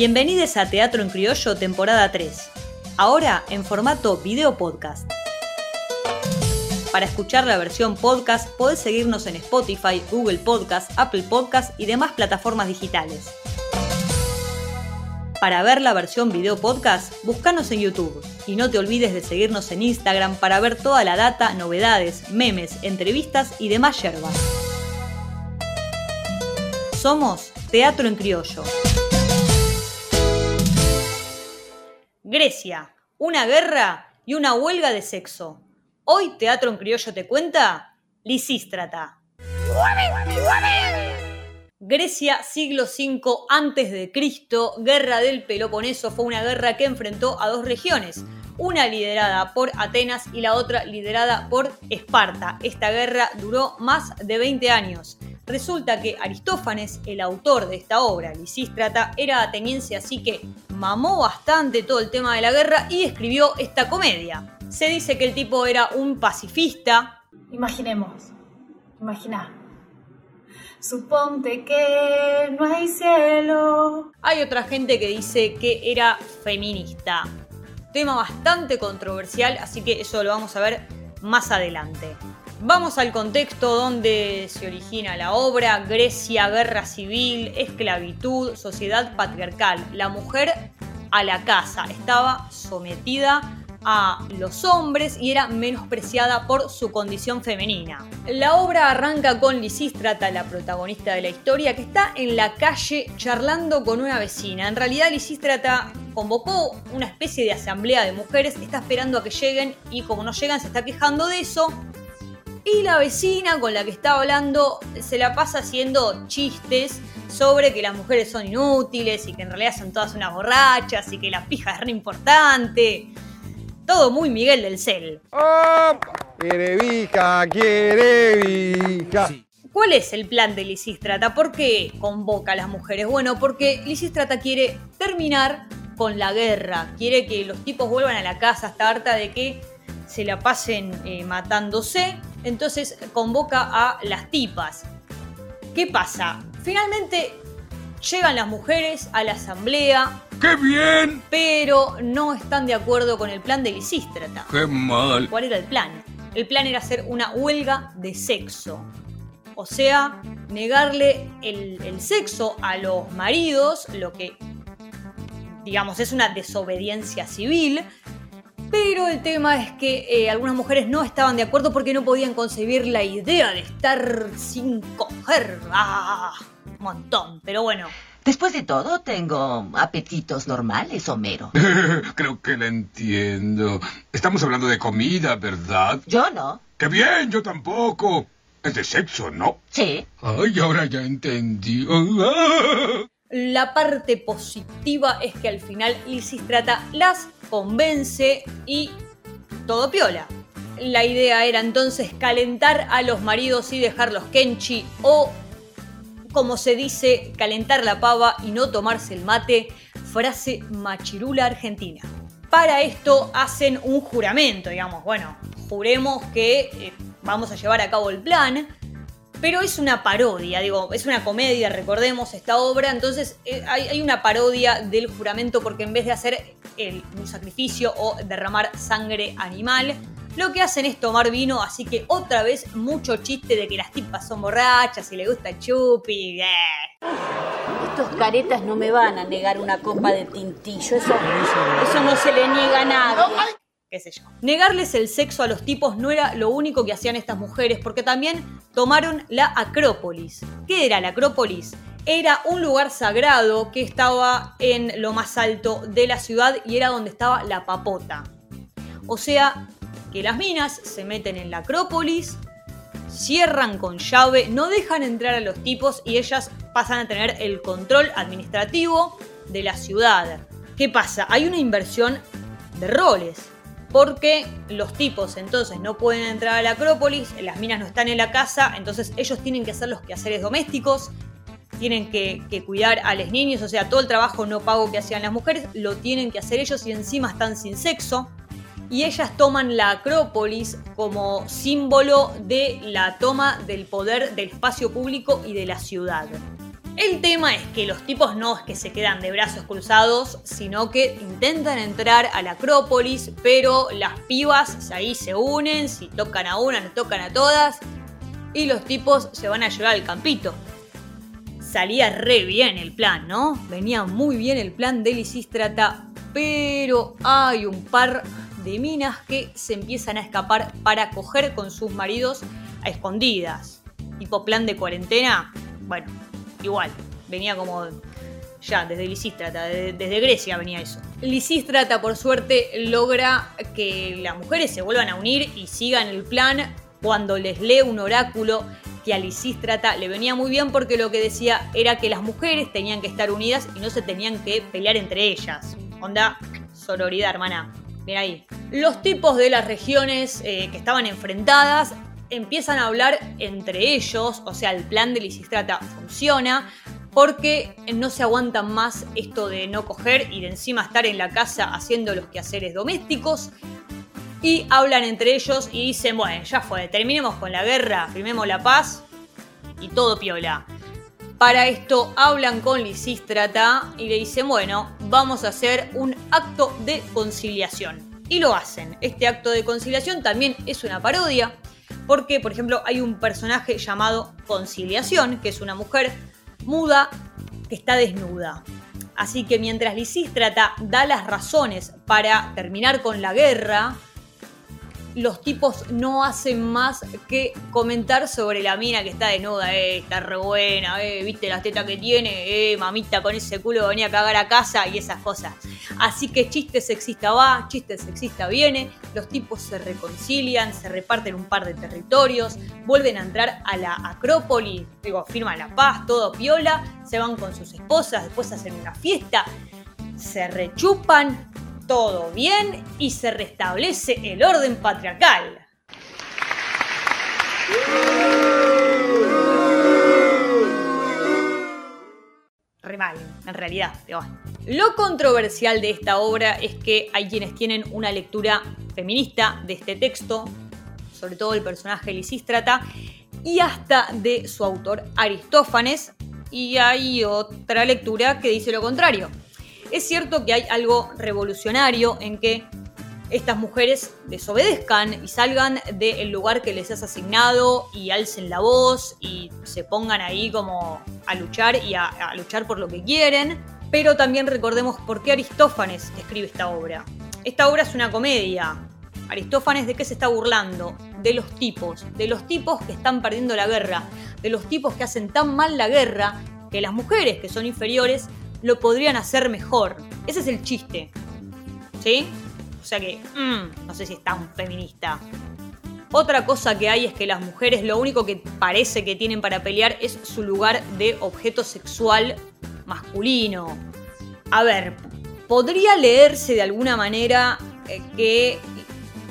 Bienvenidos a Teatro en Criollo, temporada 3. Ahora en formato video podcast. Para escuchar la versión podcast, podés seguirnos en Spotify, Google Podcast, Apple Podcast y demás plataformas digitales. Para ver la versión video podcast, búscanos en YouTube. Y no te olvides de seguirnos en Instagram para ver toda la data, novedades, memes, entrevistas y demás yerbas. Somos Teatro en Criollo. Grecia, una guerra y una huelga de sexo. Hoy Teatro en Criollo te cuenta Lisístrata. Grecia, siglo V antes de Cristo, guerra del Peloponeso fue una guerra que enfrentó a dos regiones, una liderada por Atenas y la otra liderada por Esparta. Esta guerra duró más de 20 años. Resulta que Aristófanes, el autor de esta obra, Lisístrata, era ateniense, así que mamó bastante todo el tema de la guerra y escribió esta comedia. Se dice que el tipo era un pacifista. Imaginemos, imagina. Suponte que no hay cielo. Hay otra gente que dice que era feminista. Tema bastante controversial, así que eso lo vamos a ver más adelante. Vamos al contexto donde se origina la obra, Grecia, guerra civil, esclavitud, sociedad patriarcal. La mujer a la casa estaba sometida a los hombres y era menospreciada por su condición femenina. La obra arranca con Lisístrata, la protagonista de la historia, que está en la calle charlando con una vecina. En realidad Lisístrata convocó una especie de asamblea de mujeres, está esperando a que lleguen y como no llegan se está quejando de eso y la vecina con la que está hablando se la pasa haciendo chistes sobre que las mujeres son inútiles y que en realidad son todas unas borrachas y que la pija es re importante. Todo muy Miguel del Cel. Quiere vija, quiere vija. ¿Cuál es el plan de Lisístrata? ¿Por qué convoca a las mujeres? Bueno, porque Lisístrata quiere terminar con la guerra, quiere que los tipos vuelvan a la casa, está harta de que se la pasen eh, matándose entonces convoca a las tipas. ¿Qué pasa? Finalmente llegan las mujeres a la asamblea. ¡Qué bien! Pero no están de acuerdo con el plan de Lisístrata. ¡Qué mal! ¿Cuál era el plan? El plan era hacer una huelga de sexo. O sea, negarle el, el sexo a los maridos, lo que, digamos, es una desobediencia civil, pero el tema es que eh, algunas mujeres no estaban de acuerdo porque no podían concebir la idea de estar sin coger. ¡Ah! Un montón, pero bueno. Después de todo, tengo apetitos normales, Homero. Creo que la entiendo. Estamos hablando de comida, ¿verdad? Yo no. ¡Qué bien! Yo tampoco. Es de sexo, ¿no? Sí. Ay, ahora ya entendí. La parte positiva es que al final Trata las convence y todo piola. La idea era entonces calentar a los maridos y dejarlos kenchi o, como se dice, calentar la pava y no tomarse el mate, frase machirula argentina. Para esto hacen un juramento, digamos, bueno, juremos que eh, vamos a llevar a cabo el plan, pero es una parodia, digo, es una comedia, recordemos esta obra, entonces eh, hay, una parodia del juramento porque en vez de hacer un sacrificio o derramar sangre animal, lo que hacen es tomar vino, así que otra vez mucho chiste de que las tipas son borrachas y le gusta chupi. Estos caretas no me van a negar una copa de tintillo, eso, eso no se le niega a nadie Negarles el sexo a los tipos no era lo único que hacían estas mujeres, porque también tomaron la Acrópolis. ¿Qué era la Acrópolis? Era un lugar sagrado que estaba en lo más alto de la ciudad y era donde estaba la papota. O sea, que las minas se meten en la Acrópolis, cierran con llave, no dejan entrar a los tipos y ellas pasan a tener el control administrativo de la ciudad. ¿Qué pasa? Hay una inversión de roles porque los tipos entonces no pueden entrar a la Acrópolis, las minas no están en la casa, entonces ellos tienen que hacer los quehaceres domésticos, tienen que, cuidar a los niños, o sea, todo el trabajo no pago que hacían las mujeres, lo tienen que hacer ellos y encima están sin sexo. Y ellas toman la Acrópolis como símbolo de la toma del poder del espacio público y de la ciudad. El tema es que los tipos no es que se quedan de brazos cruzados, sino que intentan entrar a la Acrópolis, pero las pibas ahí se unen, si tocan a una, no tocan a todas, y los tipos se van a llevar al campito. Salía re bien el plan, ¿no? Venía muy bien el plan de Lisístrata, pero hay un par de minas que se empiezan a escapar para coger con sus maridos a escondidas. Tipo plan de cuarentena, bueno, igual, venía como ya desde Lisístrata, desde, Grecia venía eso. Lisístrata, por suerte, logra que las mujeres se vuelvan a unir y sigan el plan cuando les lee un oráculo que a Lisístrata le venía muy bien porque lo que decía era que las mujeres tenían que estar unidas y no se tenían que pelear entre ellas. Onda, sororidad, hermana. Mira ahí. Los tipos de las regiones eh, que estaban enfrentadas empiezan a hablar entre ellos, o sea, el plan de Lisistrata funciona porque no se aguantan más esto de no coger y de encima estar en la casa haciendo los quehaceres domésticos. Y hablan entre ellos y dicen, bueno, ya fue, terminemos con la guerra, firmemos la paz y todo piola. Para esto hablan con Lisístrata y le dicen, bueno, vamos a hacer un acto de conciliación. Y lo hacen. Este acto de conciliación también es una parodia, porque, por ejemplo, hay un personaje llamado Conciliación, que es una mujer muda que está desnuda. Así que mientras Lisístrata da las razones para terminar con la guerra, los tipos no hacen más que comentar sobre la mina que está desnuda, eh, está re buena, eh, viste las tetas que tiene, eh, mamita con ese culo venía a cagar a casa y esas cosas. Así que chiste sexista va, chiste sexista viene, los tipos se reconcilian, se reparten un par de territorios, vuelven a entrar a la Acrópolis, digo, firman la paz, todo piola, se van con sus esposas, después hacen una fiesta, se rechupan, todo bien y se restablece el orden patriarcal. Re mal, en realidad. Lo controversial de esta obra es que hay quienes tienen una lectura feminista de este texto, sobre todo el personaje Lisístrata, y hasta de su autor Aristófanes, y hay otra lectura que dice lo contrario. Es cierto que hay algo revolucionario en que estas mujeres desobedezcan y salgan del lugar que les has asignado y alcen la voz y se pongan ahí como a luchar y a, a luchar por lo que quieren. Pero también recordemos por qué Aristófanes escribe esta obra. Esta obra es una comedia. Aristófanes de qué se está burlando? De los tipos, de los tipos que están perdiendo la guerra, de los tipos que hacen tan mal la guerra que las mujeres que son inferiores lo podrían hacer mejor. Ese es el chiste. ¿Sí? O sea que, mm, no sé si es tan feminista. Otra cosa que hay es que las mujeres lo único que parece que tienen para pelear es su lugar de objeto sexual masculino. A ver, podría leerse de alguna manera eh, que,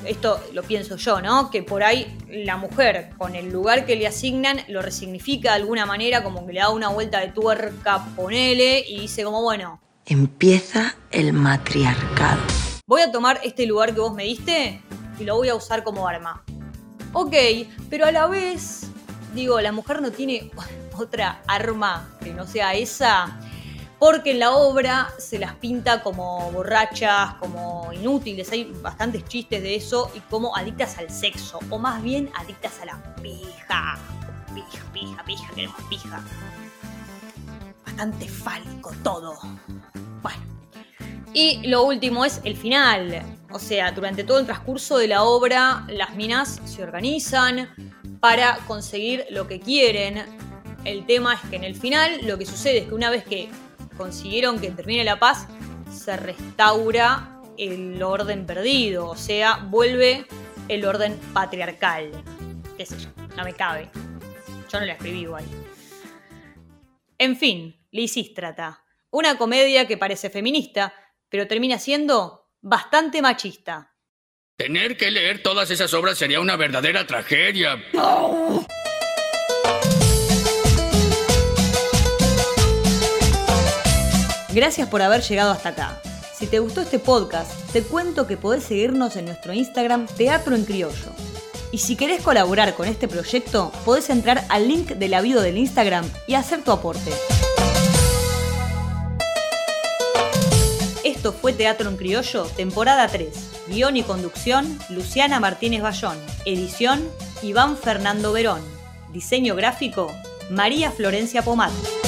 esto lo pienso yo, ¿no? Que por ahí la mujer, con el lugar que le asignan, lo resignifica de alguna manera, como que le da una vuelta de tuerca, ponele, y dice como, bueno, Empieza el matriarcado. voy a tomar este lugar que vos me diste y lo voy a usar como arma. Ok, pero a la vez, digo, la mujer no tiene otra arma que no sea esa, porque en la obra se las pinta como borrachas, como inútiles, hay bastantes chistes de eso, y como adictas al sexo, o más bien adictas a la pija. Pija, pija, pija, queremos pija. Bastante fálico todo. Bueno. Y lo último es el final. O sea, durante todo el transcurso de la obra, las minas se organizan para conseguir lo que quieren. El tema es que en el final lo que sucede es que una vez que consiguieron que termine la paz, se restaura el orden perdido. O sea, vuelve el orden patriarcal. Qué sé yo, no me cabe. Yo no la escribí igual. En fin, Lisístrata. Una comedia que parece feminista, pero termina siendo bastante machista. Tener que leer todas esas obras sería una verdadera tragedia. Gracias por haber llegado hasta acá. Si te gustó este podcast, te cuento que podés seguirnos en nuestro Instagram Teatro en Criollo. Y si querés colaborar con este proyecto, podés entrar al link de la del Instagram y hacer tu aporte. Esto fue Teatro en Criollo, temporada 3. Guión y conducción, Luciana Martínez Bayón. Edición, Iván Fernando Verón. Diseño gráfico, María Florencia Pomato.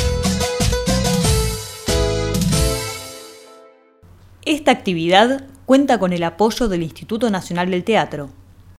Esta actividad cuenta con el apoyo del Instituto Nacional del Teatro,